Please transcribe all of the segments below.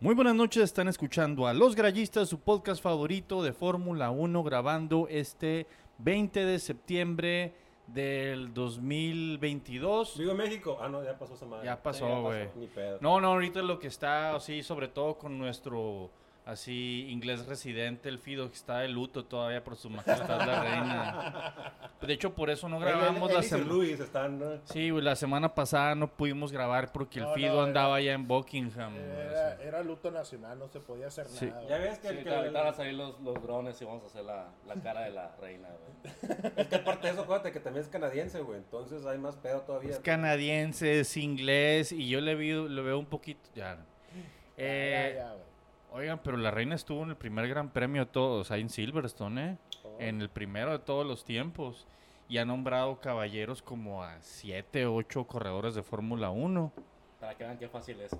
Muy buenas noches, están escuchando a Los Grallistas, su podcast favorito de Fórmula 1, grabando este 20 de septiembre del 2022. Vivo México. Ah, no, ya pasó esa madre. Ya Sí, pasó, güey. Pedo. No, no, ahorita lo que está así, sobre todo con nuestro así inglés residente, el Fido, que está de luto todavía por su majestad la reina. De hecho, por eso no grabamos Él- la él semana. Luis están, ¿no? Sí, la semana pasada no pudimos grabar porque el No, Fido no, andaba era- allá en Buckingham. Era, luto nacional, no se podía hacer Sí. nada. Ya ves que, Sí, el, que, ahorita van a salir los, los drones y vamos a hacer la, la cara de la reina, güey. es que aparte de eso, acuérdate que también es canadiense, güey. Entonces hay más pedo todavía. Es canadiense, es inglés y yo le, vi, le veo un poquito. Ya. Eh, Ya, ya, güey. Oigan, pero la reina estuvo en el primer gran premio de todos, ahí en Silverstone, ¿eh? Oh. En el primero de todos los tiempos. Y ha nombrado caballeros como a siete, ocho corredores de Fórmula 1. Para que vean qué fácil es.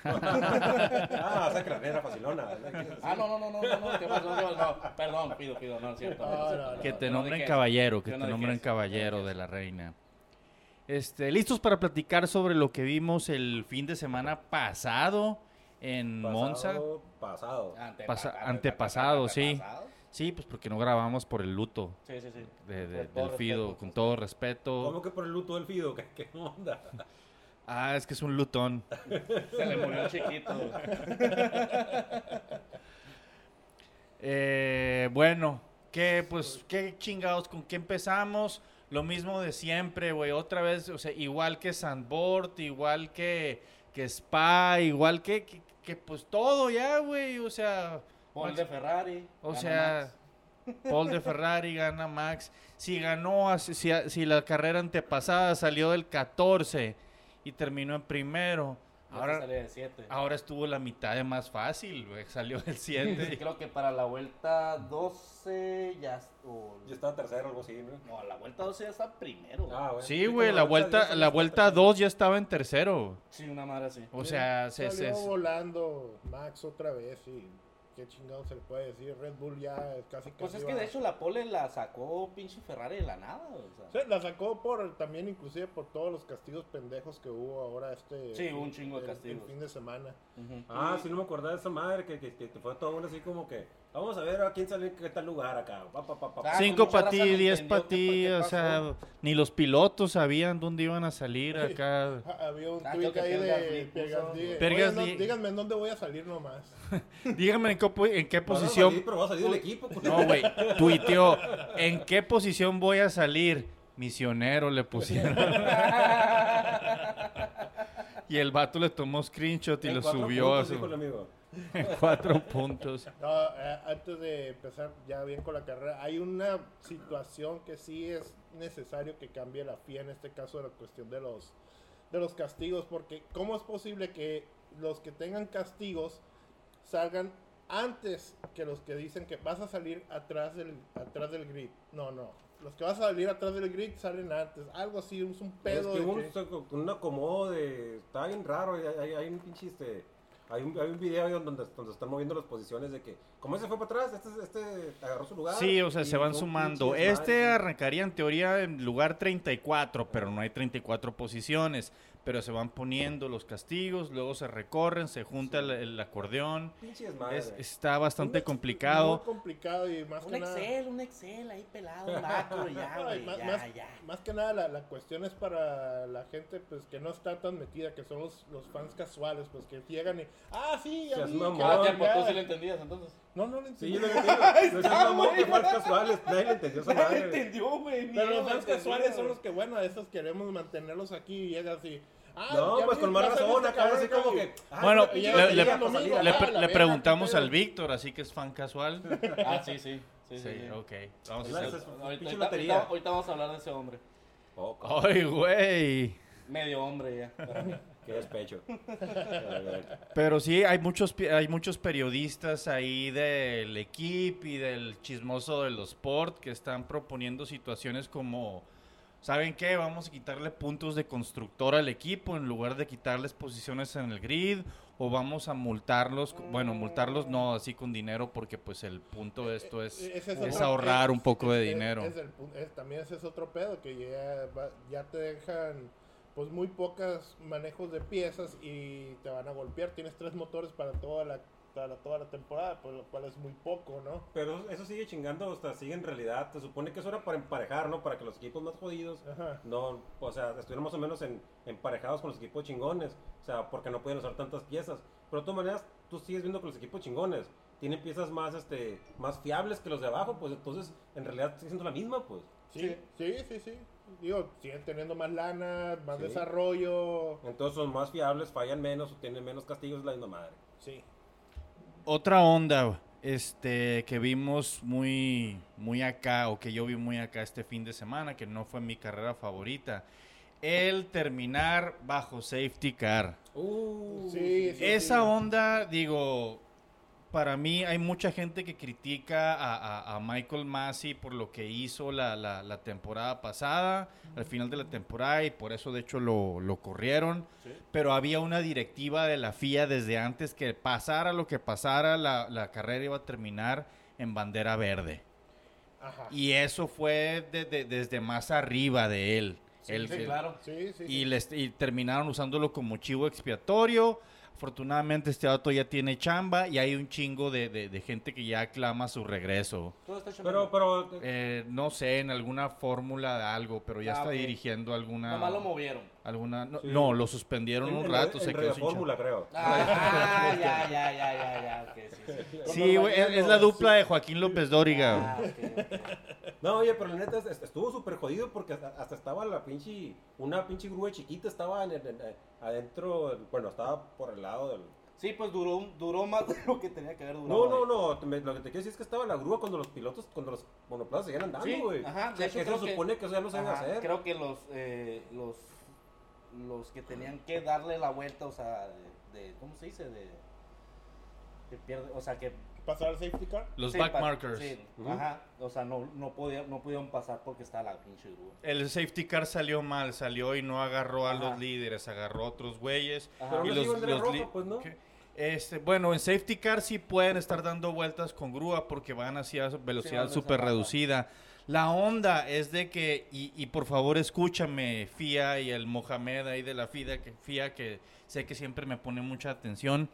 ah, o sea que la reina era facilona. Ah, no, no, no, no, no, no, ¿qué pasó? ¿Qué pasó? No, perdón, pido, pido, no es cierto. No, es cierto, no, no. Que te nombren caballero, que te nombren caballero de la reina. Este, listos para platicar sobre lo que vimos el fin de semana pasado en Monza. Pasado, Pasado. Antepa- Pasa- antepa- antepasado, sí. antepasado. Sí, pues porque no grabamos por el luto Sí, sí, sí. de, de- del Fido, con todo respeto. ¿Cómo que por el luto del Fido? ¿Qué, qué onda? Ah, es que es un lutón. Se le murió chiquito. Eh, bueno, ¿qué, pues, qué chingados, con qué empezamos? Lo mismo de siempre, güey, otra vez, o sea, igual que Sandbord, igual que, que Spa, igual que, que, que, pues todo ya, güey, o sea, Paul de Ferrari. o sea, Max. Paul de Ferrari gana Max, si ganó, si, si la carrera antepasada salió del 14 y terminó en primero, ahora, sale de 7. ahora estuvo la mitad de más fácil, güey, salió del 7. Sí, creo que para la vuelta 12 ya. est- o- Yo estaba tercero o algo así, ¿no? no, la vuelta 12 ya está primero. güey. Ah, bueno. Sí, güey, la ya vuelta, salió la vuelta tercero. 2 ya estaba en tercero. Sí, una madre así. O sea, se, Salió se- volando Max otra vez y qué chingado se le puede decir. Red Bull ya es casi Pues casi es que de hecho la pole la sacó pinche Ferrari de la nada. O sea. Sí, la sacó por también inclusive por todos los castigos pendejos que hubo ahora este Sí, un chingo de el- castigos. el fin de semana. Ah, sí, no me acordaba de esa madre que, que, que fue todo uno así como que vamos a ver a quién sale en qué tal lugar acá. Pa, pa, pa. Ah, cinco pues para ti, raza no 10 entendió para ti, o sea, ni los pilotos sabían dónde iban a salir acá. Ah, Había un Ah, tweet ahí de Pierre Gasly. Díganme en dónde voy a salir nomás. Díganme en qué, po- en qué posición. salir, pero va a salir del equipo. culero. No, güey, tuiteó, ¿en qué posición voy a salir? Misionero le pusieron. y el vato le tomó screenshot y En lo subió a su dijo el amigo. en cuatro puntos. No, eh, antes de empezar ya bien con la carrera, hay una situación que sí es necesario que cambie la FIA, en este caso la cuestión de los, de los castigos, porque ¿cómo es posible que los que tengan castigos salgan antes que los que dicen que vas a salir atrás del, atrás del grid? No, no. Los que vas a salir atrás del grid salen antes. Algo así, es un Es pedo. que de un, que- un acomodo de. Está bien raro. Hay, hay, hay un pinche. Este, hay, un, hay un video donde, donde están moviendo las posiciones de que. Como ese fue para atrás, este, este agarró su lugar. Sí, o sea, se van un sumando. Este arrancaría en teoría en lugar 34, pero no hay 34 posiciones. Pero se van poniendo los castigos, luego se recorren, se junta el, el acordeón. Pinche desmadre. Es- está bastante Muy complicado. complicado y más Un que nada. Excel, un Excel ahí pelado, un macro, ya, más, ya, más- ya. más que nada la, la cuestión es para la gente pues que no está tan metida, que son los, los fans casuales, pues que llegan y ah sí, ya Seas vi, Ah, ya- tiempo, tú ya". sí lo entendías entonces. No, no lo Sí, entendí. lo que digo. Ahí No seas mamón, fans casuales. Nadie le entendió esa madre. entendió, güey. Pero yo los lo fans entendí, casuales son los que bueno, esos queremos mantenerlos aquí y llegan así. Ah, No, pues con más razón, saliste, acá así como que. ah, Bueno, le, llega lo preguntamos al. Víctor, así que es fan casual. Ah, sí, sí. Sí, sí. Sí, sí. ok. Vamos a hacer. Ahorita, vamos a hablar de ese hombre. Poco. ¡Ay, güey! Medio hombre ya. Qué despecho. Pero sí, hay muchos, hay muchos periodistas ahí del equipo y del chismoso de los sport que están proponiendo situaciones como, ¿saben qué? Vamos a quitarle puntos de constructor al equipo en lugar de quitarles posiciones en el grid o vamos a multarlos, bueno, multarlos no así con dinero porque pues el punto de esto es, Ese es otro- ahorrar es- un poco de es- dinero. es el es- también ese es otro pedo, que ya te dejan pues muy pocos manejos de piezas y te van a golpear. Tienes tres motores para toda la, para toda la temporada, por lo cual es muy poco, ¿no? Pero eso sigue chingando, o sea, sigue en realidad. Se supone que eso era para emparejar, ¿no? Para que los equipos más jodidos Ajá. no, o sea, estuvieran más o menos en, emparejados con los equipos chingones. O sea, porque no pueden usar tantas piezas. Pero de todas maneras, tú sigues viendo que los equipos chingones tienen piezas más, este, más fiables que los de abajo, pues entonces en realidad sigue siendo la misma, pues. Sí, sí, sí, sí. Digo, siguen teniendo más lana, más Sí. desarrollo. Entonces son más fiables, fallan menos, o tienen menos castigos, la misma madre. Sí. Otra onda este, que vimos muy, muy acá, o que yo vi muy acá este fin de semana, que no fue mi carrera favorita, el terminar bajo safety car. Uh, Sí, sí. Esa onda, digo, para mí hay mucha gente que critica a, a- a Michael Massey por lo que hizo la, la- la temporada pasada, al final de la temporada, y por eso de hecho lo, lo corrieron. Sí. Pero había una directiva de la FIA desde antes que pasara lo que pasara, la, la carrera iba a terminar en bandera verde. Ajá. Y eso fue de- de- desde más arriba de él. Sí, Él- sí, él- claro. Sí, sí, y, sí. les- y terminaron usándolo como chivo expiatorio. Afortunadamente este auto ya tiene chamba y hay un chingo de, de- de gente que ya aclama su regreso. Todo está Pero, pero, Eh, no sé, en alguna fórmula de algo, pero ya Ah, está dirigiendo alguna... Nomás lo movieron. alguna no, Sí. no, lo suspendieron en, un en- rato, en se quedó Radio sin chamba. Fórmula, creo. Ah, ya, ya, ya, ya, ya, sí, sí. Sí, güey, es, es la dupla de Joaquín López Dóriga. Ah. No, oye, pero la neta es- es- estuvo súper jodido porque hasta, hasta estaba la pinche, una pinche grúa chiquita estaba en, el- en- en- adentro, bueno, estaba por el lado del... Sí, pues duró, duró más de lo que tenía que haber No, durado. no, no, me- lo que te quiero decir es que estaba la grúa cuando los pilotos, cuando los monoplazas seguían andando, Sí, güey. ajá, O de hecho, que creo se que- supone que eso ya no se Ajá, hacer. Creo que los, eh, los, los que tenían que darle la vuelta, o sea, de, de- ¿cómo se dice? De, de pierde, o sea, que... Pasar al safety car. Los sí, back pa- markers. sí, Ujú. Ajá, o sea, no, no, podía, no pudieron pasar porque estaba la pinche grúa. El safety car salió mal, salió y no agarró a Ajá. los líderes, agarró a otros güeyes. Ajá. Pero Y no los- los roja, li- pues, ¿no? ¿Qué? Este, bueno, en safety car sí pueden estar dando vueltas con grúa porque van hacia velocidad súper reducida. La onda es de que, y, y por favor escúchame, FIA y el Mohamed ahí de la FIA que, FIA, que sé que siempre me pone mucha atención,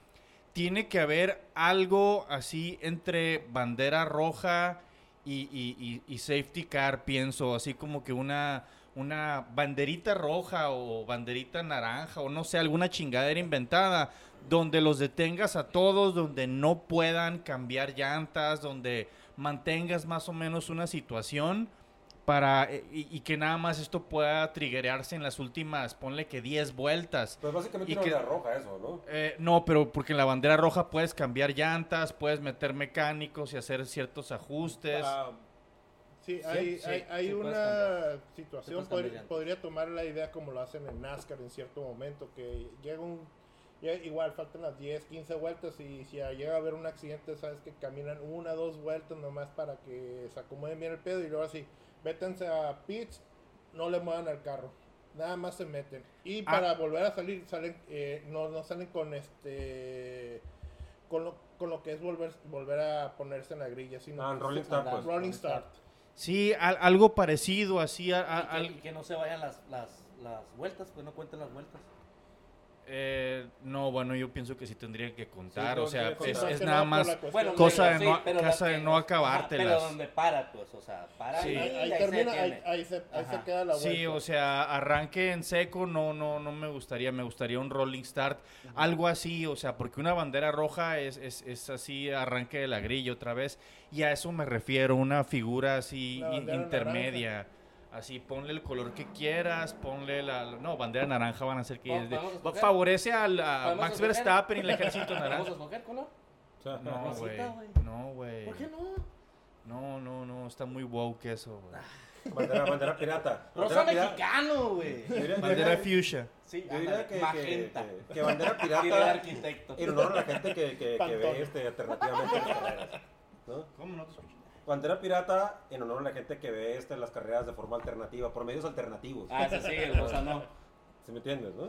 tiene que haber algo así entre bandera roja y, safety car, pienso, así como que una, una banderita roja o banderita naranja o no sé, alguna chingadera inventada, donde los detengas a todos, donde no puedan cambiar llantas, donde mantengas más o menos una situación para eh, y, y que nada más esto pueda triggerearse en las últimas, ponle que 10 vueltas. Pues básicamente Y una que- bandera roja eso, ¿no? Eh, no, pero porque en la bandera roja puedes cambiar llantas, puedes meter mecánicos y hacer ciertos ajustes. Ah, sí, hay, sí, hay, hay una situación, puedes pod- cambiar llantas. podría tomar la idea como lo hacen en NASCAR en cierto momento, que llega un... igual faltan las 10, 15 vueltas y si llega a haber un accidente, sabes que caminan una, dos vueltas nomás para que se acomoden bien el pedo y luego así, vétanse a pits, no le muevan al carro. Nada más se meten. Y Ah. para volver a salir, salen, eh, no, no salen con este con lo, con lo que es volver, volver a ponerse en la grilla, sino Ah, Rolling se- Start, pues. Rolling Start. Sí, al- algo parecido, así. a- a- Y que, al- y que no se vayan las, las, las vueltas, pues no cuenten las vueltas. Eh, no, bueno, yo pienso que sí tendrían que contar. Sí, o sea, tendría es, nada más Bueno, cosa de sí, no, casa de no acabártelas. pero donde para, pues, o sea, para Sí. y, Ahí, ahí ahí termina, se ahí, se, ahí se Ajá. queda la vuelta. Sí, o sea, arranque en seco no, no, no me gustaría, me gustaría un rolling start, algo así, o sea, porque una bandera roja es, es, es así, arranque de la grilla otra vez, y a eso me refiero, una figura así in- intermedia, así, ponle el color que quieras, ponle la, no, bandera naranja van a ser que favorece al, a ¿Podemos Max escoger? Verstappen y el ejército ¿Vamos a naranja. escoger color? O sea, No, güey, no, güey, ¿Por qué no? no, no, no, está muy woke eso, güey. bandera, bandera pirata. Rosa Bandera mexicano, güey. Bandera fuchsia. Sí, Yo diría que, que, magenta. que- que bandera pirata arquitecto. en honor a la gente que, que, ve este, alternativamente las carreras. ¿no? ¿Cómo no te escucho? Bandera pirata en honor a la gente que ve este, las carreras de forma alternativa, por medios alternativos. Ah, ese sí, el rosa no. ¿Sí me entiendes, no?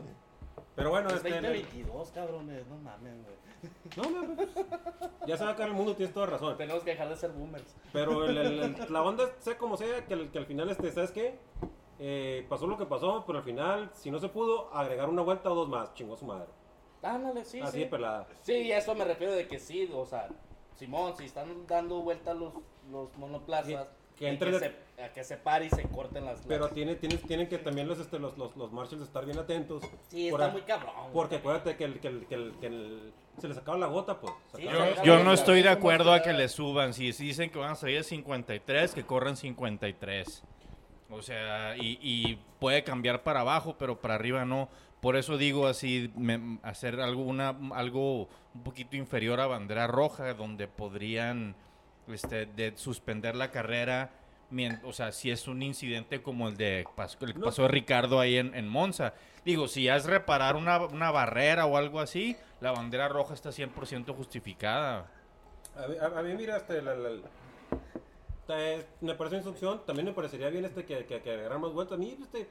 Pero bueno, Es este, 2022, cabrones, no mames, güey. no, no, pues, ya se va a el mundo, tienes toda razón. Tenemos que dejar de ser boomers. Pero el- el- el- la onda, sea como sea, que, al- que al final, este, ¿sabes qué? eh, pasó lo que pasó, pero al final, si no se pudo, agregar una vuelta o dos más, chingó su madre. Ándale, sí, Así sí. de pelada. Sí, a eso me refiero de que sí, o sea, Simón, si están dando vueltas los, los monoplazas, que entre que, de- se, a que se pare y se corten las... Pero las- tiene, tiene, tienen que también los, este, los, los, los marshals estar bien atentos. Sí, por está a- muy cabrón. Porque acuérdate que, el, que, el, que, el, que el- se les acaba la gota, pues. Sí, Yo la- no estoy de acuerdo a que le suban. Si dicen que van a salir a 53, que corran 53. O sea, y, y puede cambiar para abajo, pero para arriba no. Por eso digo así, me- hacer algo, una, algo un poquito inferior a bandera roja, donde podrían este, de suspender la carrera. mien- O sea, si es un incidente como el de el que pasó de Ricardo ahí en, en Monza. Digo, si es reparar una, una barrera o algo así, la bandera roja está 100% justificada. A mí, a- a mí, mira, este, la- la- te- me parece una opción. También me parecería bien este que, que, que más vueltas. A mí, este,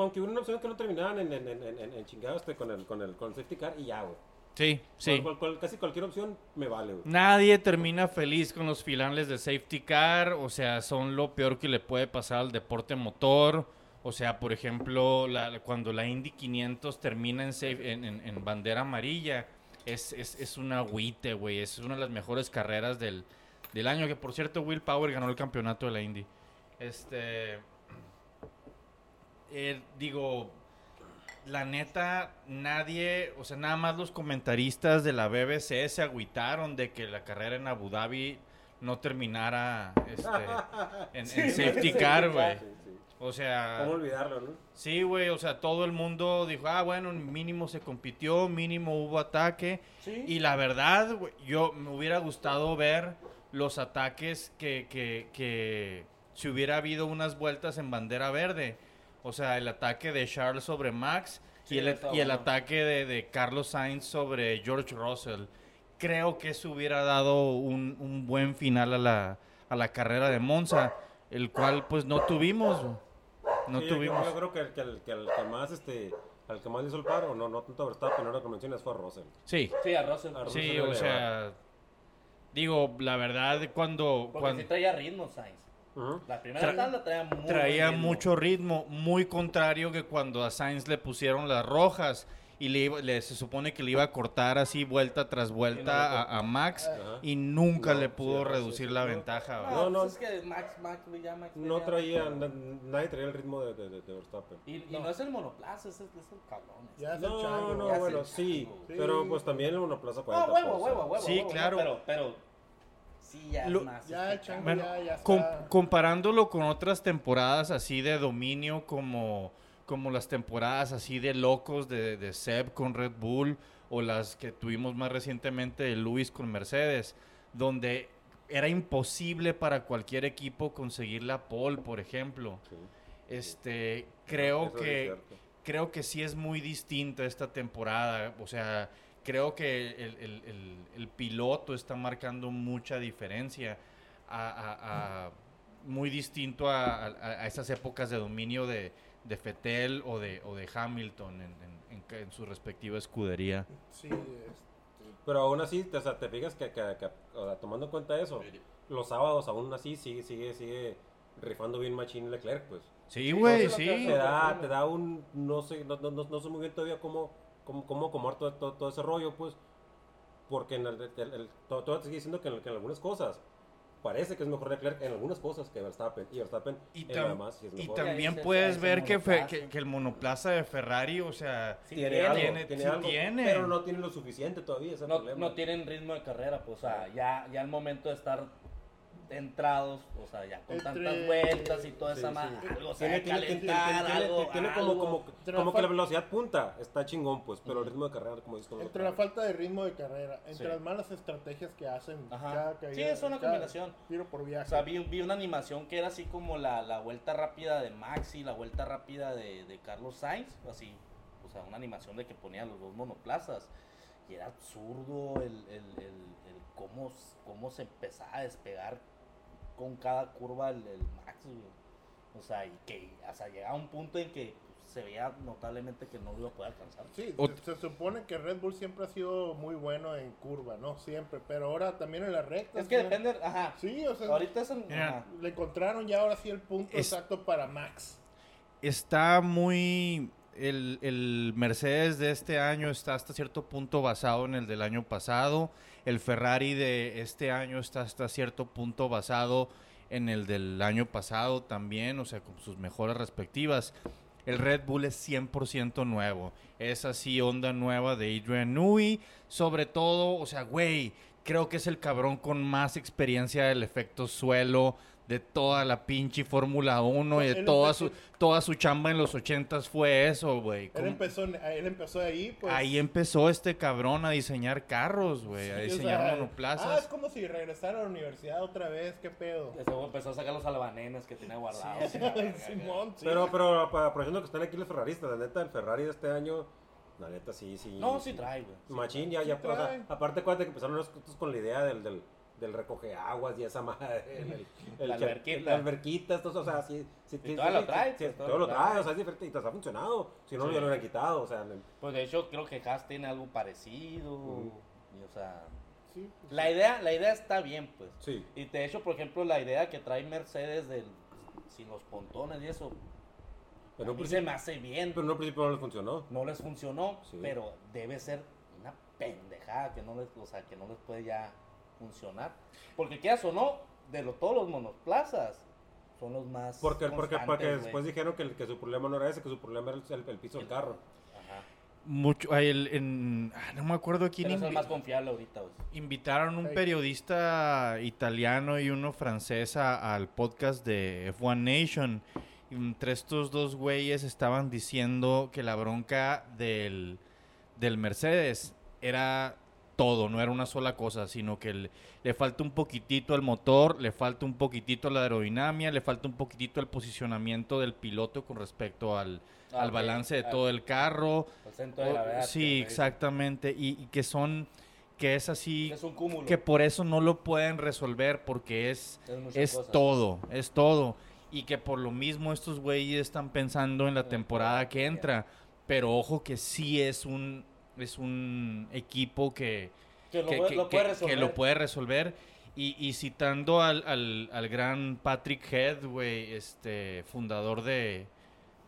con que hubiera una opción que no terminaran en, en, en, en, en chingado este, con, el, con, el, con el safety car y ya, güey. Sí, sí. Cual- cual- casi cualquier opción me vale, güey. Nadie termina feliz con los filanes de safety car, o sea, son lo peor que le puede pasar al deporte motor. O sea, por ejemplo, la- cuando la Indy 500 termina en, safe- en, en- en bandera amarilla, es, es, es un agüite, güey. Es una de las mejores carreras del, del año. Que por cierto, Will Power ganó el campeonato de la Indy. Este. Eh, digo, la neta, nadie, o sea, nada más los comentaristas de la BBC se agüitaron de que la carrera en Abu Dhabi no terminara este, en, en safety car, güey. Sí, sí. O sea, ¿Cómo olvidarlo, no? sí, güey, o sea, todo el mundo dijo, ah, bueno, mínimo se compitió, mínimo hubo ataque. Y la verdad, güey, yo me hubiera gustado ver los ataques que, que, que si hubiera habido unas vueltas en bandera verde. O sea, el ataque de Charles sobre Max Sí, y el, ataque de, de Carlos Sainz sobre George Russell. Creo que eso hubiera dado un, un buen final a la, a la carrera de Monza, el cual pues no tuvimos. No Sí, tuvimos. Yo, creo que el que, el, que, el que más, este, al que más le hizo el paro, no, no tanto a Verstappen, ahora que mencionas fue a Russell. Sí, Sí, a Russell. A Russell. sí, o sea, digo, la verdad, cuando... Porque cuando sí traía ritmo, Sainz. La primera Tra- tanda traía muy traía ritmo. mucho ritmo, muy contrario que cuando a Sainz le pusieron las rojas y le, iba- le- se supone que le iba a cortar así vuelta tras vuelta a, a Max Ajá. y nunca No, le pudo sí, reducir sí, la no. ventaja. No. No, no. pues es que Max, Max, ya Max No venía- traía, na- nadie traía el ritmo de, de, de- de Verstappen. Y, y no. es el monoplaza, es el, es el cabrón. Ya es el No, chango. no, ya bueno, el sí. Sí. pero pues también el monoplaza No, 40. huevo, huevo, huevo. Sí, huevo, claro. Pero, pero, sí, ya Lo- es más. Ya el chango Bueno, ya, ya está. Com- comparándolo con otras temporadas así de dominio como, como las temporadas así de locos de, de Seb con Red Bull o las que tuvimos más recientemente de Luis con Mercedes, donde era imposible para cualquier equipo conseguir la pole, por ejemplo. Sí. Este, creo Eso que creo que sí es muy distinta esta temporada. O sea, creo que el, el- el- el piloto está marcando mucha diferencia. A, a- a- muy distinto a, a- a esas épocas de dominio de, de Fettel o de, o de Hamilton en, en- en- en su respectiva escudería. Sí, este, Pero aún así, te, o sea, te fijas que, que- que, o sea, tomando en cuenta eso, los sábados aún así sigue, sigue, sigue rifando bien Machine Leclerc, pues. Sí, güey, sí. Te da, te da un, no sé, no, no, no, no sé muy bien todavía cómo, cómo, cómo acomodar todo, todo, todo ese rollo, pues. Porque en el, el- el- todo, todo te sigue diciendo que en, que en algunas cosas parece que es mejor Leclerc en algunas cosas que Verstappen. Y Verstappen Y, en demás es y mejor. tam- también puedes ver que, fe- que, que el monoplaza de Ferrari, o sea, Sí, tiene, tiene, algo, tiene- tiene sí algo, tiene. pero no tiene lo suficiente todavía, ese no, problema. no tienen ritmo de carrera, pues, o sea, ya, ya al momento de estar entrados, o sea, ya con Entre- tantas vueltas y toda Sí, esa sí. madre, algo, o Tiene, sea, tiene, tiene, calentar, tiene- algo, tiene como, algo. como, como la que la velocidad punta está chingón, pues, pero el ritmo de carrera, como dices, entre la falta de ritmo de carrera, entre Sí. las malas estrategias que hacen Ajá. cada Sí, caída, es una cada combinación. Tiro por viaje. O sea, vi, vi una animación que era así como la, la vuelta rápida de Maxi, la vuelta rápida de, de Carlos Sainz, así, o sea, una animación de que ponía los dos monoplazas. Y era absurdo el, el, el, el cómo, cómo se empezaba a despegar con cada curva el, el Max, güey. O sea, y que hasta llegaba un punto en que pues, se veía notablemente que no lo iba a poder alcanzar. Sí, Ot- se, se supone que Red Bull siempre ha sido muy bueno en curva, ¿no? Siempre, pero ahora también en las rectas. Es que ¿no? depende, ajá. Sí, o sea, Ahorita es en, le encontraron ya ahora sí el punto Es- exacto para Max. está muy... El, Mercedes de este año está hasta cierto punto basado en el del año pasado. El Ferrari de este año está hasta cierto punto basado en el del año pasado también, o sea, con sus mejoras respectivas. El Red Bull es 100% nuevo. Es así, onda nueva de Adrian Newey. Sobre todo, o sea, güey, creo que es el cabrón con más experiencia del efecto suelo de toda la pinche Fórmula 1 y de toda empezó- su, toda su chamba en los 80s fue eso, güey. Él ¿Cómo- empezó, él empezó ahí, pues. Ahí empezó este cabrón a diseñar carros, güey, a o diseñar sea, monoplazas. Ah, es como si regresara a la universidad otra vez, qué pedo. Ese güey empezó a sacar los albanenes que tenía guardados. Simón, sí. Pero, pero pa- aprovechando que están aquí los ferraristas, la neta, el Ferrari de este año, la neta, sí, sí. No, sí trae, güey. Machín, ya, sí ya, o aparte, acuérdate que empezaron estos con la idea del, del, del recoge aguas y esa madre, el, el, La alberquita. la alberquita, estos, o sea, sí, todavía sí, lo trae, pues, todavía todo lo trae. trae, o sea, es diferente y te ha funcionado, si no, Sí. lo hubieran quitado, o sea, Pues de hecho creo que Haas tiene algo parecido. Y, o sea, Sí, pues, la idea, la idea está bien, pues. sí. Y de hecho, por ejemplo, la idea que trae Mercedes del sin los pontones y eso, En a mí se principio, me hace bien. pero en un principio no les funcionó. No les funcionó, Sí. pero debe ser una pendejada que no les, o sea, que no les puede ya funcionar. Porque quieras o no, de lo, todos los monoplazas son los más Porque, porque, porque después dijeron que, su problema no era ese, que su problema era el, el piso del carro. Ajá. Mucho, el- en- ah, no me acuerdo quién Pero es más confiable ahorita, invitaron un Hey. periodista italiano y uno francés a- al podcast de F1 Nation. Y entre estos dos güeyes estaban diciendo que la bronca del, del Mercedes era todo, no era una sola cosa, sino que le, le falta un poquitito al motor, le falta un poquitito la aerodinámica, le falta un poquitito al posicionamiento del piloto con respecto al, Ah, al balance de Ah, todo el carro. El centro de gravedad. sí, exactamente. Y, y que son, que es así, Es un cúmulo. que por eso no lo pueden resolver porque es, Es es todo, es todo. Y que por lo mismo estos güeyes están pensando en la la temporada que entra. Pero ojo que sí es un, es un equipo que, Que lo, que, puede- que- lo puede que- resolver. que lo puede resolver. Y, y citando al, al- al gran Patrick Head, güey, este, fundador de,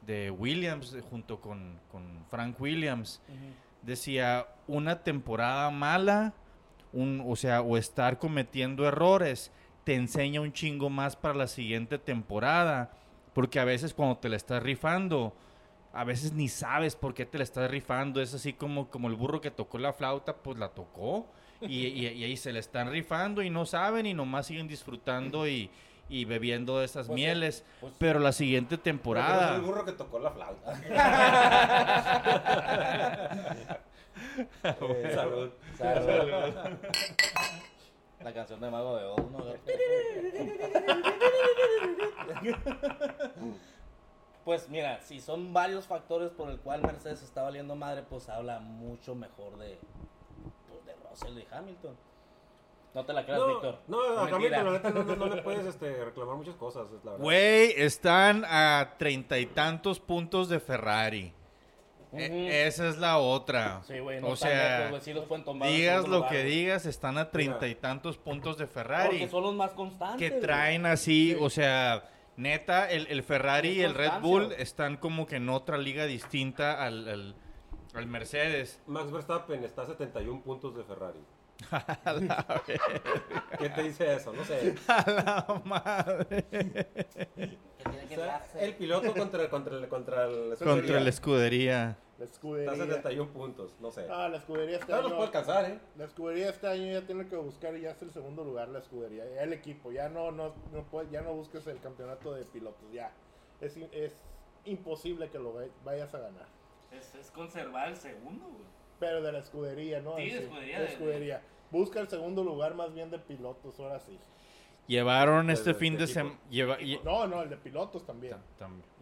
de Williams, junto con, con Frank Williams, decía, una temporada mala, un, o sea, o estar cometiendo errores, te enseña un chingo más para la siguiente temporada. Porque a veces cuando te la estás rifando, a veces ni sabes por qué te la estás rifando. Es así como, como el burro que tocó la flauta, pues la tocó. Y, y- y ahí se la están rifando y no saben y nomás siguen disfrutando y, y bebiendo de esas Pues sí, mieles. pues- Pero la siguiente no temporada... el burro que tocó la flauta. Eh, Salud. salud. La canción de Mago de Oz, ¿no? Pues mira, si son varios factores por el cual Mercedes está valiendo madre, pues habla mucho mejor de, pues, de Russell y Hamilton. No te la creas, No, Víctor. no, a. Hamilton, la neta, no, no- no le puedes este, reclamar muchas cosas, es la verdad. Güey, están a treinta y tantos puntos de Ferrari. E- esa es la otra. Sí, güey, no o sea, lejos, güey, sí los pueden tomar digas lo que digas, están a treinta y tantos puntos de Porque Ferrari. son los más constantes. Que traen así, o sea, neta, el, el Ferrari y el Red Bull están como que en otra liga distinta al, al, al Mercedes. Max Verstappen está a 71 puntos de Ferrari. ¿Qué te dice eso? No sé. A la madre. O que sea, el piloto contra, contra, el- contra el Contra la escudería. La Está a escudería. 71 puntos, no sé. Ah, la escudería este No los año. puede alcanzar, ¿eh? La escudería este año ya tiene que buscar y ya es el segundo lugar la escudería, ya el equipo, ya no no no puede- ya no busques el campeonato de pilotos, ya. Es, es imposible que lo vay- vayas a ganar. Es, es conservar el segundo, güey. Pero de la escudería, ¿no? Sí, de escudería, de de- escudería. Busca el segundo lugar más bien de pilotos, ahora sí. Llevaron este del fin de semana. No, no, el de pilotos también.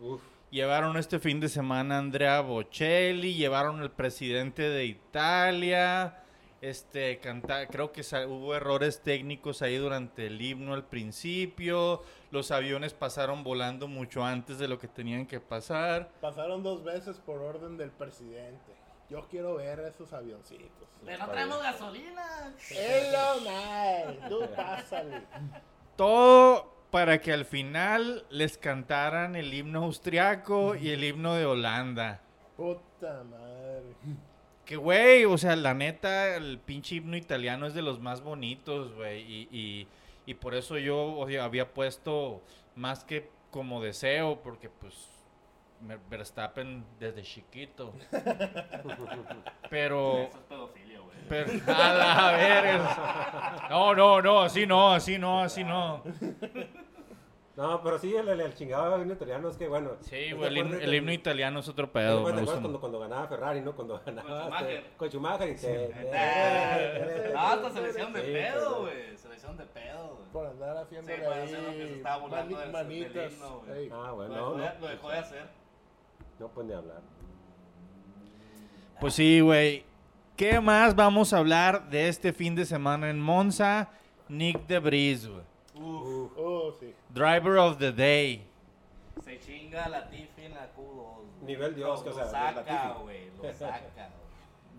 Uf. Llevaron este fin de semana a Andrea Bocelli, llevaron al presidente de Italia, este canta, creo que hubo errores técnicos ahí durante el himno al principio, los aviones pasaron volando mucho antes de lo que tenían que pasar. Pasaron dos veces por orden del presidente. Yo quiero ver esos avioncitos. Pero no traemos gasolina. Hello, man. Tú pásale. Todo para que al final les cantaran el himno austriaco y el himno de Holanda. Puta madre. Que, güey, o sea, la neta, el pinche himno italiano es de los más bonitos, güey. Y, y- y por eso yo o sea, había puesto más que como deseo, porque pues Verstappen desde chiquito. Pero... Eso es. Pero, a la verga. No, no, no, así no, así no, así no. No, pero sí, el, el, el chingado himno italiano es que, bueno. Sí, ¿estás güey, el, himno- el italiano es otro ¿te pedo. acuerdas me gusta cuando, cuando ganaba Ferrari, ¿no? Cuando ganaba Schumacher. este, con Schumacher y que... Eh, No, hasta se le hicieron de pedo, güey. Se le hicieron de pedo, güey. Por andar haciéndole Sí, por hacer lo que se ahí estaba burlando mani- del- manitas. del himno, güey. Ey. Ah, Lo bueno, dejó, no, de, no, lo dejó de hacer. no pueden ni hablar. Pues sí, güey. ¿Qué más vamos a hablar de este fin de semana en Monza? Nick de güey. Uf, Oh, sí. Driver of the Day. se chinga la Tiffy en la Q2. güey. Nivel Dios, Lo- que, o lo sea, saca, Latifi. güey. Lo saca, güey.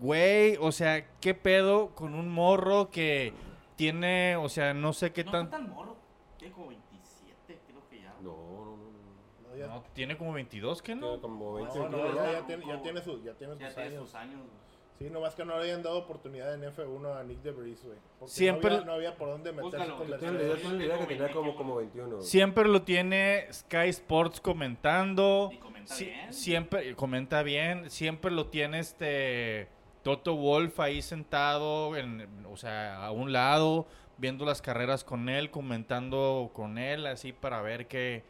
Güey, o sea, ¿qué pedo con un morro que tiene, o sea, no sé qué No tan... está tan morro. Tiene como 27, creo que ya. No, no, no. no. No, ya, No, tiene como 22, ¿qué Tiene no? como 20 no, no, no, ya, no, ya tiene, ya no. tiene su- ya tiene Ya sus tiene años. sus años, güey. Sí, nomás que no le habían dado oportunidad en F1 a Nick de Vries, güey. Siempre- No había, no había por dónde meterse Búscalo, con la que tenía como, como 21. Siempre lo tiene Sky Sports comentando. Y comenta Si- bien. Siempre comenta bien. Siempre lo tiene este Toto Wolf ahí sentado, en, o sea, a un lado, viendo las carreras con él, comentando con él, así para ver qué,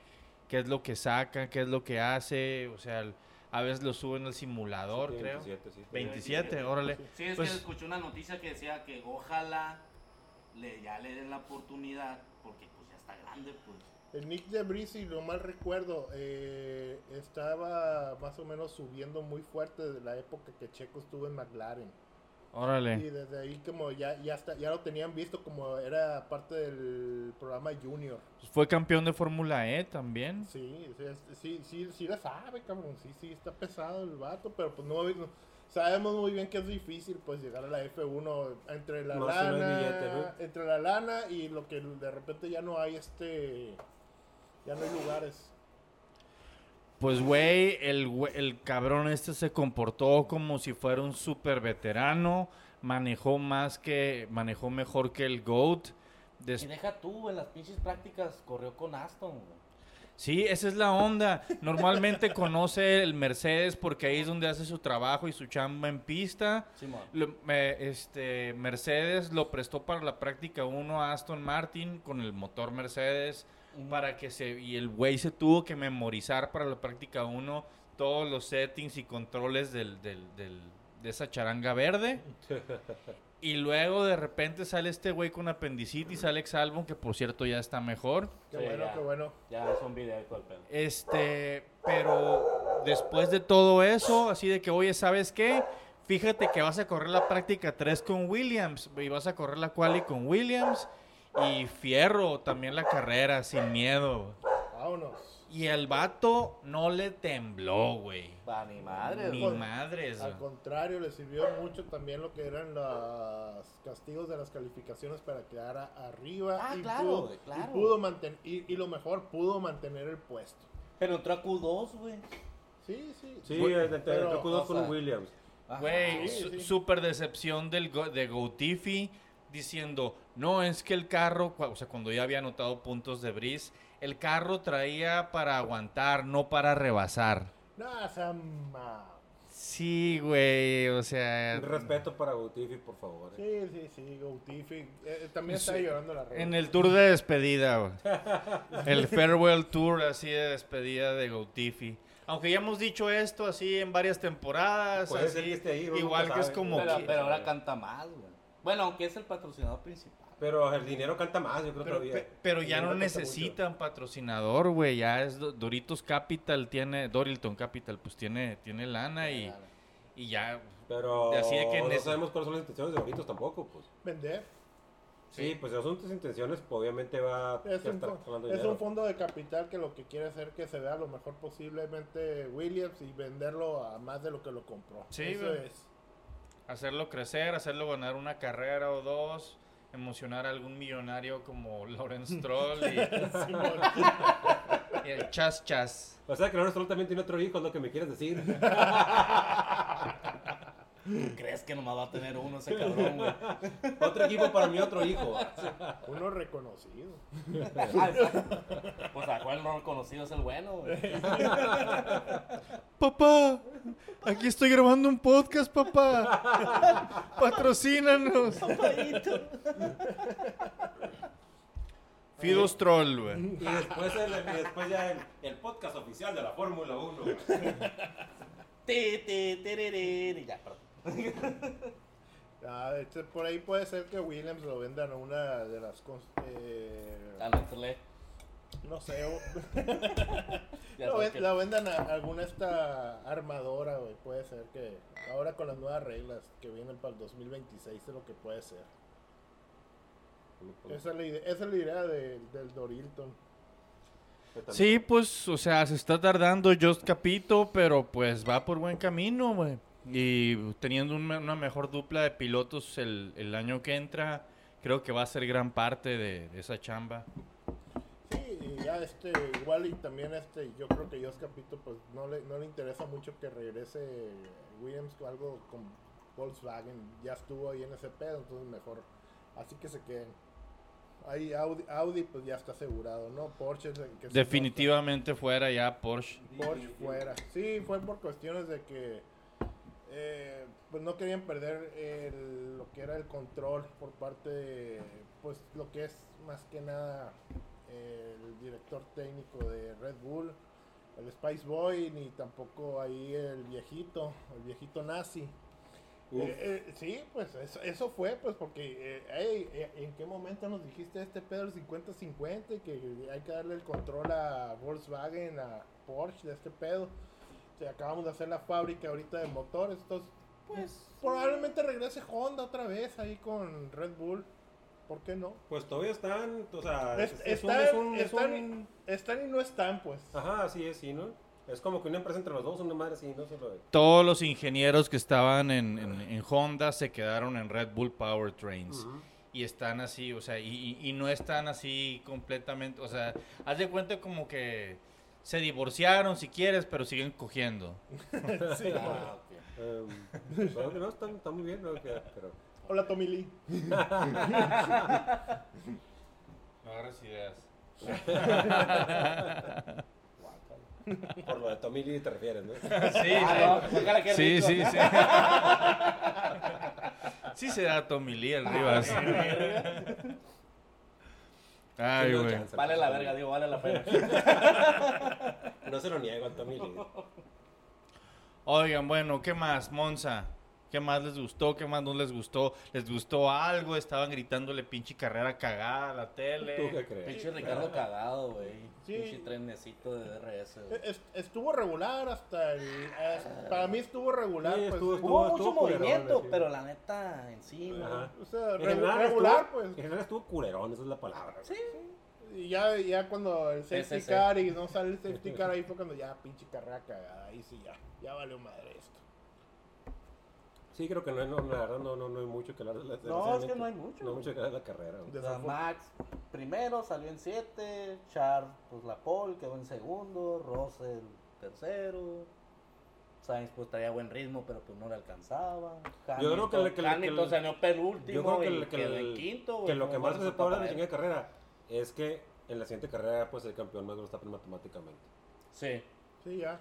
qué es lo que saca, qué es lo que hace. O sea, a veces lo suben al simulador, Sí, creo. 27, sí. 27, órale. Sí, es Pues- que escuché una noticia que decía que ojalá le, ya le den la oportunidad, porque pues ya está grande, pues. El Nick de si no mal recuerdo, eh, estaba más o menos subiendo muy fuerte desde la época que Checo estuvo en McLaren. Y Órale. desde ahí como ya, ya, está, ya lo tenían visto como era parte del programa Junior. Fue campeón de Fórmula E también. Sí, sí, sí, sí, sí la sabe, cabrón. Sí, sí, está pesado el vato, pero pues no, no- sabemos muy bien que es difícil pues llegar a la F1 entre la no lana, billete, ¿no? entre la lana y lo que de repente ya no hay este, ya no hay lugares. Pues, güey, el, el cabrón este se comportó como si fuera un super veterano. Manejó más que. Manejó mejor que el GOAT. Des- Y deja tú, en las pinches prácticas corrió con Aston, güey. Sí, esa es la onda. Normalmente conoce el Mercedes porque ahí es donde hace su trabajo y su chamba en pista. Lo- este, Mercedes lo prestó para la práctica 1 a Aston Martin con el motor Mercedes Para que se y el güey se tuvo que memorizar para la práctica 1 todos los settings y controles del, del- del- de esa charanga verde. y luego de repente sale este güey con apendicitis, Alex Albon, que por cierto ya está mejor. Qué Sí, bueno, ya. qué bueno. Ya es un video. Este, pero después de todo eso, así de que, oye, ¿sabes qué? Fíjate que vas a correr la práctica 3 con Williams y vas a correr la quali con Williams y fierro también la carrera sin miedo. Vámonos. Y el vato no le tembló, güey. Va, ni madre, Ni güey. madres. Al contrario, le sirvió mucho también lo que eran los castigos de las calificaciones para quedar a- arriba. Ah, y claro, pudo, güey, claro. Y, pudo manten- y, y lo mejor, pudo mantener el puesto. Pero entró a Q2, güey. Sí, sí. Sí, pero, entre Q2 o con sea, Williams. Güey, sí, su- sí. súper decepción del go- de Goutifi diciendo, no, es que el carro, o sea, cuando ya había anotado puntos de Brice, el carro traía para aguantar, no para rebasar. No, Sama. Sí, güey, o sea... Respeto para Gutifi, por favor. eh. Sí, sí, sí, Gautifi. Eh, también Sí. está llorando la red. En el tour de despedida, güey. El farewell tour así de despedida de Gautifi. Aunque ya hemos dicho esto así en varias temporadas, Puede ser así, que esté ahí, igual que es como... Pero, que- pero ahora canta más, güey. Bueno, aunque es el patrocinador principal. Pero el dinero canta más, yo creo Pero, todavía. pe- pero ya no necesitan patrocinador, güey. Ya es Do- Doritos Capital, tiene Dorilton Capital, pues tiene, tiene lana y, Claro. y ya. mucho. Pero así de que no sabemos cuáles son las intenciones de Doritos tampoco, pues. Vender. Sí, pues si son tus intenciones, pues obviamente va a Es un, estar jalando es dinero. un fondo de capital que lo que quiere hacer que se vea lo mejor posiblemente Williams y venderlo a más de lo que lo compró. Sí, Eso es. Hacerlo crecer, hacerlo ganar una carrera o dos. emocionar a algún millonario como Lawrence Stroll y, y el Chas Chas. O sea que Lawrence Stroll también tiene otro hijo, es lo que me quieres decir. ¿Tú crees que nomás va a tener uno ese cabrón, güey? otro equipo para mi otro hijo. Uno reconocido. Ah. Pues a cuál no conocido es el bueno, güey. Papá, aquí estoy grabando un podcast, papá. Patrocínanos. Fido Stroll, güey. Y después, el- y después ya el, el podcast oficial de la Fórmula 1. Ti, ti, tiriri, Ya, perdón. Ah, este, por ahí puede ser que Williams lo vendan a una de las... eh, no, le- no sé, lo, ven- que- vendan a alguna esta armadora, güey. Puede ser que ahora con las nuevas reglas que vienen para el 2026 es lo que puede ser. Esa es la idea, esa es la idea de- del Dorilton. Sí, pues, o sea, se está tardando Just Capito, pero pues va por buen camino, güey. Y teniendo un una mejor dupla de pilotos el, el año que entra, creo que va a ser gran parte de, de esa chamba. Sí, y ya este, igual y también este, yo creo que Jos Capito pues no le, no le interesa mucho que regrese Williams o algo con Volkswagen, ya estuvo ahí en ese pedo, entonces mejor, así que se queden. Ahí Audi, Audi pues ya está asegurado, ¿no? Porsche es que Definitivamente fuera ya Porsche. Porsche fuera. Sí, fue por cuestiones de que eh, pues no querían perder el- lo que era el control por parte de, pues lo que es más que nada el director técnico de Red Bull, el Spice Boy, ni tampoco ahí el viejito, el viejito nazi. Eh, eh, sí, pues eso, eso fue, pues porque, eh, ey, eh, ¿en qué momento nos dijiste este pedo del 50-50? Que hay que darle el control a Volkswagen, a Porsche, de este pedo. Sea, acabamos de hacer la fábrica ahorita de motores, entonces, Pues, probablemente regrese Honda otra vez ahí con Red Bull. ¿Por qué no? Pues todavía están, o sea, Es- es, es un- están- es un- es están- un- Están y no están, pues. Ajá, así es, sí, ¿no? Es como que una empresa entre los dos, una madre así, no solo de... Todos los ingenieros que estaban en, en- en Honda se quedaron en Red Bull Powertrains. Y están así, o sea, y, y- y no están así completamente, o sea, haz de cuenta como que se divorciaron si quieres, pero siguen cogiendo. Sí, ah, ok. Bueno, que no, está, está muy bien, ¿no? Que- pero... Hola, Tommy Lee. No agarres ideas. Por lo de Tommy Lee te refieres, ¿no? Sí, Ah, no, ojalá que sí, sí, sí. Sí se da Tommy Lee el Rivas. Ay, Sí, no, güey. chance, Vale la verga, digo, vale la pena. No se lo niego al Tommy Lee. Oigan, bueno, ¿qué más, Monza? ¿Qué más les gustó? ¿Qué más no les gustó? ¿Les gustó algo? Estaban gritándole pinche carrera cagada a la ¿Tú tele. qué crees? Pinche Ricardo cagado, güey. Sí. Pinche trenecito de DRS, güey. Estuvo regular hasta el. hasta- para mí estuvo regular. Sí, pues, estuvo- estuvo- Hubo estuvo mucho movimiento, sí. pero la neta, en sí, o sea, En regular, estuvo- pues. En general estuvo culerón, esa es la palabra. Sí. Y ya, ya cuando el safety sí, sí. car y no sale el safety car, ahí fue cuando ya pinche carrera cagada. Ahí sí, ya. Ya valió madre esto. Sí, creo que no, hay- no, la verdad no, no, no hay mucho que hablar de la No, es que no hay mucho. No hay mucho que hablar de la carrera. O sea, Max primero salió en 7, Charles, pues la pole quedó en segundo, Russell tercero, Sainz pues traía buen ritmo, pero pues no le alcanzaba. Yo creo que le- que le- que Hamilton le- salió penúltimo Yo creo que, y el- que, quedó el- quinto, que lo que más se puede hablar de de carrera es que en la siguiente carrera pues el campeón más Verstappen matemáticamente. Sí. Sí, ya.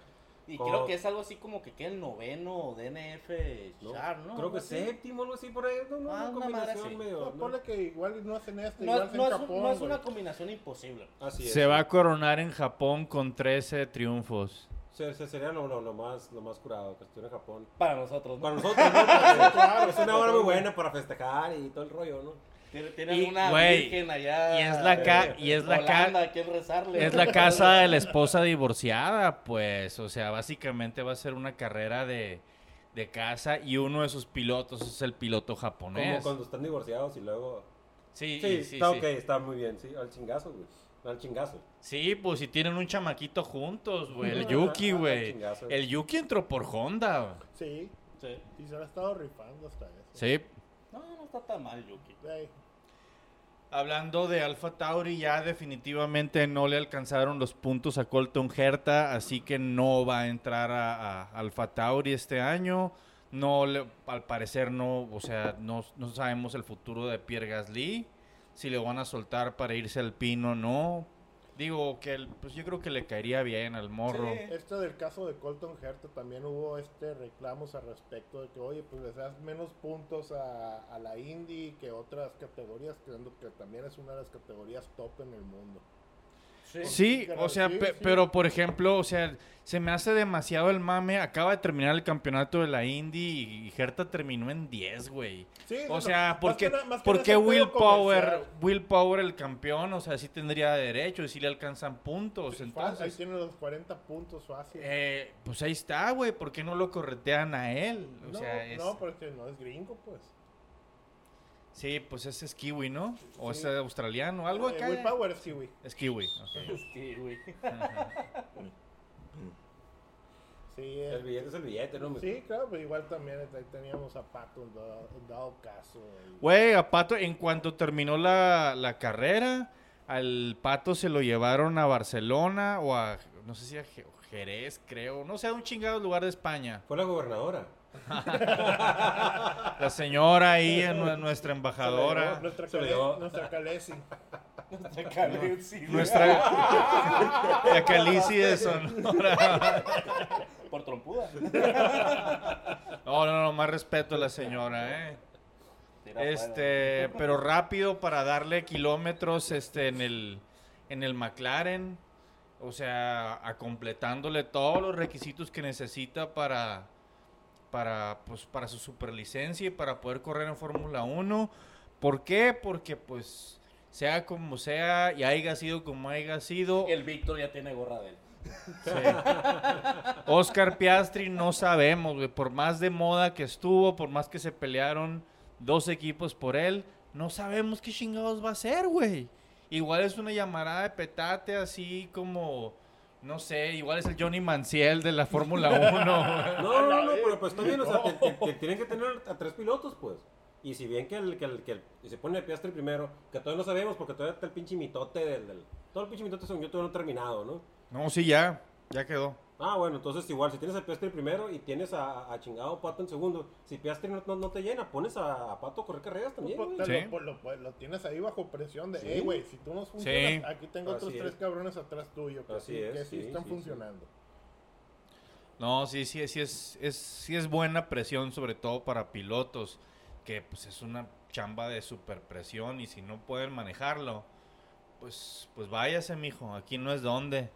Y Como- creo que es algo así como que queda el noveno DNF ¿no? Char, ¿no? Creo que así. séptimo, algo así por ahí. No, no, Ah, una combinación medio. No, que igual no hacen este, No, igual es, no en es- Japón. no es güey. una combinación imposible. Así es. Se va a coronar en Japón con 13 triunfos. Se, se- sería lo, lo, lo más, lo más curado que estuviera en Japón. Para nosotros, ¿no? Para nosotros, ¿no? Claro, es una hora muy buena para festejar y todo el rollo, ¿no? Tiene- Tienen Y, una güey, virgen allá. y es la ca- y es. Es la casa de la esposa divorciada, pues. O sea, básicamente va a ser una carrera de, de casa y uno de sus pilotos es el piloto Como japonés. cuando están divorciados y luego. Sí, Sí, sí, está sí. ok, está muy bien, sí. Al chingazo, güey. Al chingazo. Sí, pues si tienen un chamaquito juntos, güey. El Yuki, güey. El Yuki entró por Honda. güey. Sí, Sí. y se lo ha estado rifando hasta eso. Sí. No, no está tan mal, Yuki. Hablando de Alfa Tauri, ya definitivamente no le alcanzaron los puntos a Colton Herta, así que no va a entrar a, a Alfa Tauri este año. No, le- al parecer no, o sea, no, no sabemos el futuro de Pierre Gasly, si le van a soltar para irse al pino o no. Digo que el- pues yo creo que le caería bien al morro. Sí. Este del caso de Colton Herta también hubo este reclamos al respecto de que, oye, pues les das menos puntos a, a la Indy que otras categorías, creyendo que también es una de las categorías top en el mundo. Sí, o sea, sí, pe- sí. pero por ejemplo, o sea, se me hace demasiado el mame. Acaba de terminar el campeonato de la Indy y Herta terminó en 10, güey. Sí, O no, sea, ¿por qué, el Will Power. Will Power el campeón? O sea, sí tendría derecho y sí le alcanzan puntos. Fácil, ahí Entonces, tiene los 40 puntos fácil. eh, pues ahí está, güey. ¿Por qué no lo corretean a él? O no, sea, es- no, porque no es gringo, pues. Sí, pues ese es kiwi, ¿no? O Sí. es australiano, algo Eh, acá. Will Power es kiwi. Es kiwi. ok. Sí, güey. Sí, eh, El billete es el billete, ¿no? sí, claro, pero igual también ahí teníamos a Pato en dado, en dado caso. Güey, a Pato, en cuanto terminó la, la carrera, al Pato se lo llevaron a Barcelona o a, no sé si a Je- Jerez, creo, no sé, a un chingado lugar de España. Fue la gobernadora. La señora ahí, nuestra embajadora, Nuestra, Se lo Cale- llevó. nuestra Calesi. nuestra... La Calici de Sonora. Por trompuda. No, no, no, más respeto a la señora, eh. Este, pero rápido para darle kilómetros este en el en el McLaren, o sea, a completándole todos los requisitos que necesita para para pues para su superlicencia y para poder correr en Fórmula 1. ¿Por qué? Porque pues sea como sea y haya sido como haya sido, El Víctor ya tiene gorra de él. Sí. Oscar Piastri no sabemos, güey. Por más de moda que estuvo, por más que se pelearon dos equipos por él, no sabemos qué chingados va a hacer, güey. Igual es una llamarada de petate así como, no sé, igual es el Johnny Manciel de la Fórmula 1. güey. No, no, no, pero pues está bien, o sea, que, que- que tienen que tener a tres pilotos, pues. Y si bien que el que, el, que el- y se pone el Piastri primero, que todavía no sabemos porque todavía está el pinche mitote del, del- todo el pinche mitote según yo todavía no ha terminado, ¿no? No, sí, ya, ya quedó. Ah, bueno, entonces igual, si tienes a Piastri primero y tienes a, a chingado Pato en segundo, si Piastri no, no, no te llena, pones a, a Pato a correr carreras también, Pues, te Sí. lo, pues, lo- pues, lo tienes ahí bajo presión de, Sí. hey, güey, si tú no funcionas, Sí. aquí tengo otros tres es. cabrones atrás tuyo que, Así es, que sí, sí, están sí, sí. funcionando. No, sí, sí, sí es, es, sí es buena presión, sobre todo para pilotos, que pues es una chamba de super presión y si no pueden manejarlo, pues, pues váyase, mijo, aquí no es donde.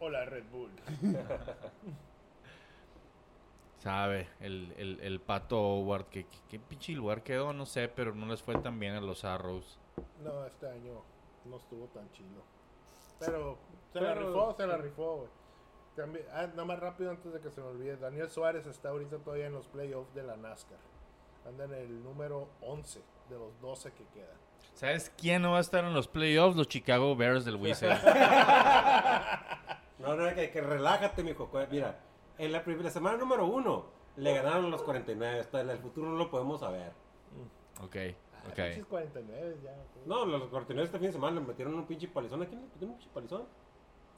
Hola, Red Bull. Sabe, el, el, el Pato Howard, que, que- qué pinche lugar quedó, no sé, pero no les fue tan bien a los Arrows. No, este año no estuvo tan chido. Pero se la rifó, se la rifó, güey. También- ah, nada más rápido antes de que se me olvide. Daniel Suárez está ahorita todavía en los playoffs de la NASCAR. Anda en el número 11 de los 12 que quedan. ¿Sabes quién no va a estar en los playoffs? Los Chicago Bears del Wizard. No, no, que, que relájate, mijo. Mira, en la primera semana número uno le ganaron los 49. Hasta en el futuro no lo podemos saber. ok, Ah, ok. pinches 49 ya. No, los 49 este fin de semana le metieron un pinche palizón. ¿A quién le metieron un pinche palizón?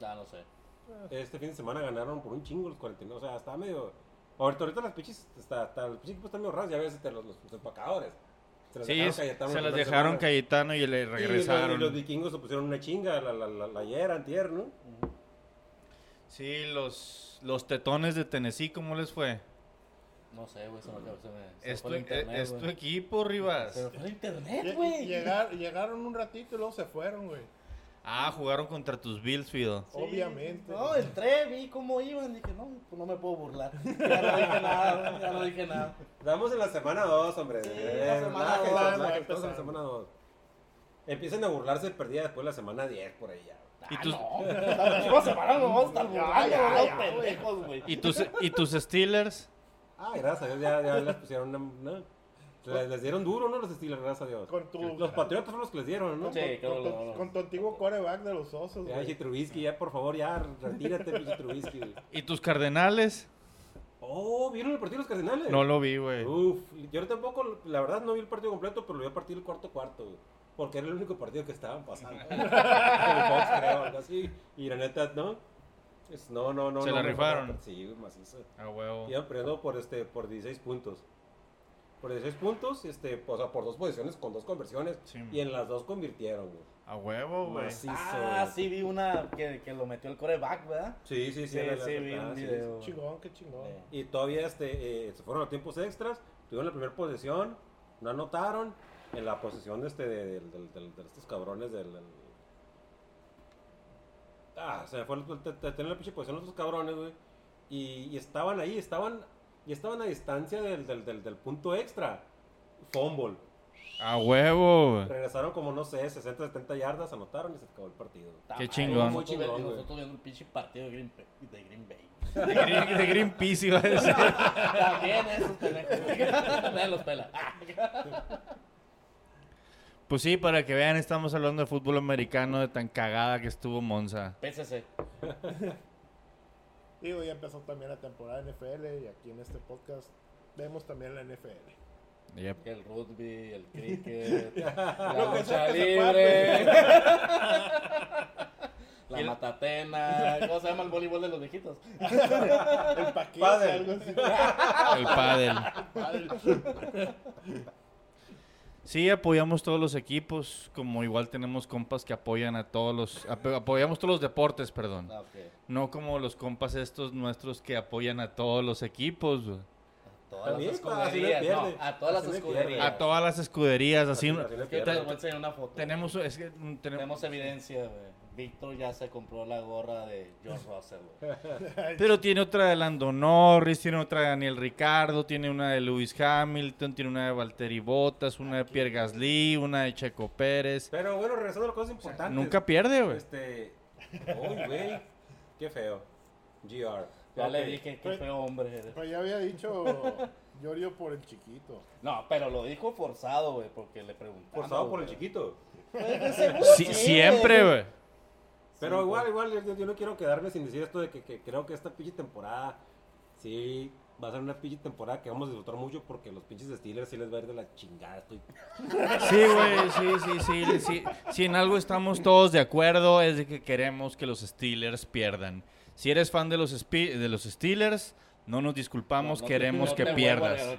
Ah, no sé. Este fin de semana ganaron por un chingo los 49. O sea, está medio. Ahorita, ahorita las pinches. Está, está, los pinches equipos están medio raros. Ya ves este, los, los, los empacadores. Se las Sí, dejaron Cayetano se la las dejaron. Cayetano y le Y los- Y los, regresaron. vikingos se pusieron una chinga la, la, la, la ayer, antier, ¿no? Sí, los, los tetones de Tennessee, ¿cómo les fue? No sé, güey. Se me, se me se Es tu, fue el internet, es tu güey. equipo, Rivas. Se me fue el internet, güey. llegar- llegaron un ratito y luego se fueron, güey. Ah, jugaron contra tus Bills, Fido. Sí, Obviamente. No, entré, vi cómo iban. Dije, no, pues no me puedo burlar. Ya no dije nada, güey, ya no dije nada. Estamos en la semana 2, hombre. Sí, Eh, la semana relájense, dos, relájense, va estamos en la empezando. semana 2. Empiecen a burlarse perdida después de la semana 10 por ahí ya. ¿Y Ah, tus, no, la próxima semana nos vamos a estar Ya, burlando, ya, los ya, güey. pendejos, güey. y tus, y tus Steelers? Ah, gracias a Dios, ya, ya les pusieron una. una- les, les dieron duro, ¿no? Los Steelers, gracias a Dios. Con tu- Los Patriotas son los que les dieron, ¿no? Sí, con, tu- claro. con tu antiguo coreback de los osos, Ya, Trubisky, ya, por favor, ya, retírate, güey. ¿Y tus Cardenales? Oh, ¿vieron el partido de los Cardenales? No lo vi, güey. Uf, yo tampoco, la verdad no vi el partido completo, pero lo vi a partir del cuarto cuarto, güey. Porque era el único partido que estaban pasando. el Fox, creo, algo así. Y la neta, no. Es- no, no, no. Se no, la no, rifaron. no, Sí, macizo. A huevo. Iban perdiendo por, este, por 16 puntos. Por 16 puntos, este, o sea, por dos posiciones con dos conversiones. Sí. Y en las dos convirtieron, güey. A huevo, güey. Macizo, Ah, sí vi una que, que lo metió el coreback, ¿verdad? Sí, sí, sí. Sí, la- sí, vi ah, un sí, video. Chingón, qué chingón. Eh. Y todavía este, eh, se fueron a tiempos extras, tuvieron la primera posición, no anotaron en la posición de, este, de, del- del- del- de estos cabrones del... del- Ah, se me fue el- te- te- tener la pinche posición de estos cabrones, güey. Y, y estaban ahí, estaban, y estaban a distancia del, del, del, del punto extra. Fumble. A huevo, güey. Regresaron como, no sé, 60, 70 yardas, anotaron y se acabó el partido. Qué chingón. Nosotros, Muy chingón, nosotros viendo el pinche partido de Green, Bay- de Green Bay. De, Green- de Greenpeace iba a decir. También esos pendejos. Nadie los pela. Pues sí, para que vean, estamos hablando de fútbol americano, de tan cagada que estuvo Monza. PCC. Digo, ya empezó también la temporada NFL y aquí en este podcast vemos también la NFL. Yep. El rugby, el cricket, la lucha libre, la el- matatena, ¿cómo se llama el voleibol de los viejitos? El paquete, algo así. El pádel. Sí, apoyamos todos los equipos, como igual tenemos compas que apoyan a todos los... ap- apoyamos todos los deportes, perdón. Ah. No como los compas estos nuestros que apoyan a todos los equipos. A todas También, las escuderías, no, a todas las escuderías. A todas las escuderías, así... Así- así te una foto. Tenemos... Es que, mm, tenemos, Tenemos evidencia, güey. Víctor ya se compró la gorra de George Russell, güey. Pero tiene otra de Lando Norris, tiene otra de Daniel Ricardo, tiene una de Lewis Hamilton, tiene una de Valtteri Bottas, una de Pierre Gasly, una de Checo Pérez. Pero bueno, regresando a las cosas importantes. Nunca pierde, güey. Este. Uy, güey. Qué feo. GR. Ya le dije, qué feo hombre eres. Pues ya había dicho Llorio por el chiquito. No, pero lo dijo forzado, güey, porque le preguntaron. Forzado por el chiquito. Sí, siempre, güey. Pero Sí, igual, igual, yo, yo no quiero quedarme sin decir esto de que, que creo que esta pinche temporada sí va a ser una pinche temporada que vamos a disfrutar mucho porque los pinches Steelers sí les va a ir de la chingada. Estoy... Sí, güey, sí, sí, sí, sí. Si en algo estamos todos de acuerdo es de que queremos que los Steelers pierdan. Si eres fan de los, de los Steelers, no nos disculpamos, No, no te- queremos no que pierdas.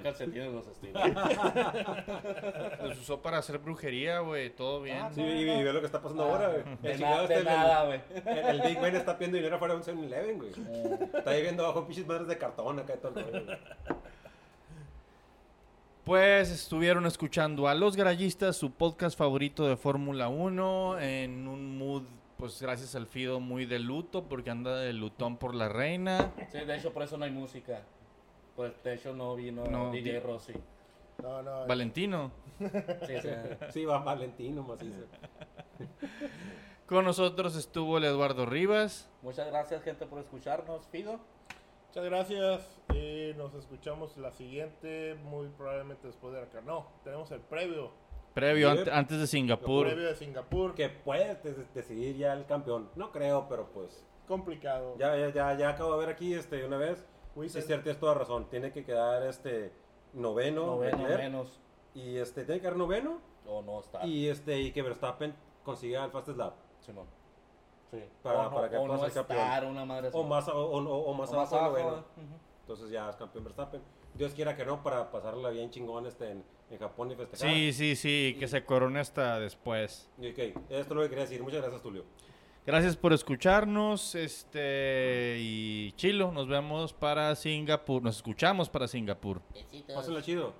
los usó para hacer brujería, güey, todo bien. Ah, Sí, y, y ve lo que está pasando ahora, güey. De, El chingado de el- nada, güey. El, el Big Ben está pidiendo dinero afuera de un 7-Eleven, güey. Está ahí viendo abajo pinches madres de cartón acá y todo. el rollo, güey. Pues estuvieron escuchando a Los Garayistas, su podcast favorito de Fórmula 1, en un mood, pues gracias al Fido, muy de luto, porque anda de lutón por la reina. Sí, de hecho, por eso no hay música. Pues, de hecho, no vino No, DJ di- Rossi. No, no. Valentino. Sí, sí. Sí, va Valentino, macizo. Con nosotros estuvo el Eduardo Rivas. Muchas gracias, gente, por escucharnos. Fido. Muchas gracias. Y nos escuchamos la siguiente, muy probablemente después de la carrera. No, tenemos el previo. Previo, ant- antes de Singapur. previo de Singapur. Que puede decidir ya el campeón. No creo, pero pues. complicado. Ya, ya, ya, ya acabo de ver aquí este, una vez. Sí, es cierto, tienes toda razón. Tiene que quedar este noveno, Noveno Leclerc, menos. y este tiene que quedar noveno O no está. y este y que Verstappen consiga el fastest lap Simón. Sí. Para- o no, para que o pueda no ser campeón. una madre o más o, o- o- o más O abajo noveno. Ujú. Entonces ya es campeón Verstappen. Dios quiera que no para pasarla bien chingón este en, en Japón y festejar. Sí, sí, sí, que se corone hasta después. Ok, esto es lo que quería decir. Muchas gracias, Tulio. Gracias por escucharnos, este y Chilo, nos vemos para Singapur, nos escuchamos para Singapur. Pásenla chido.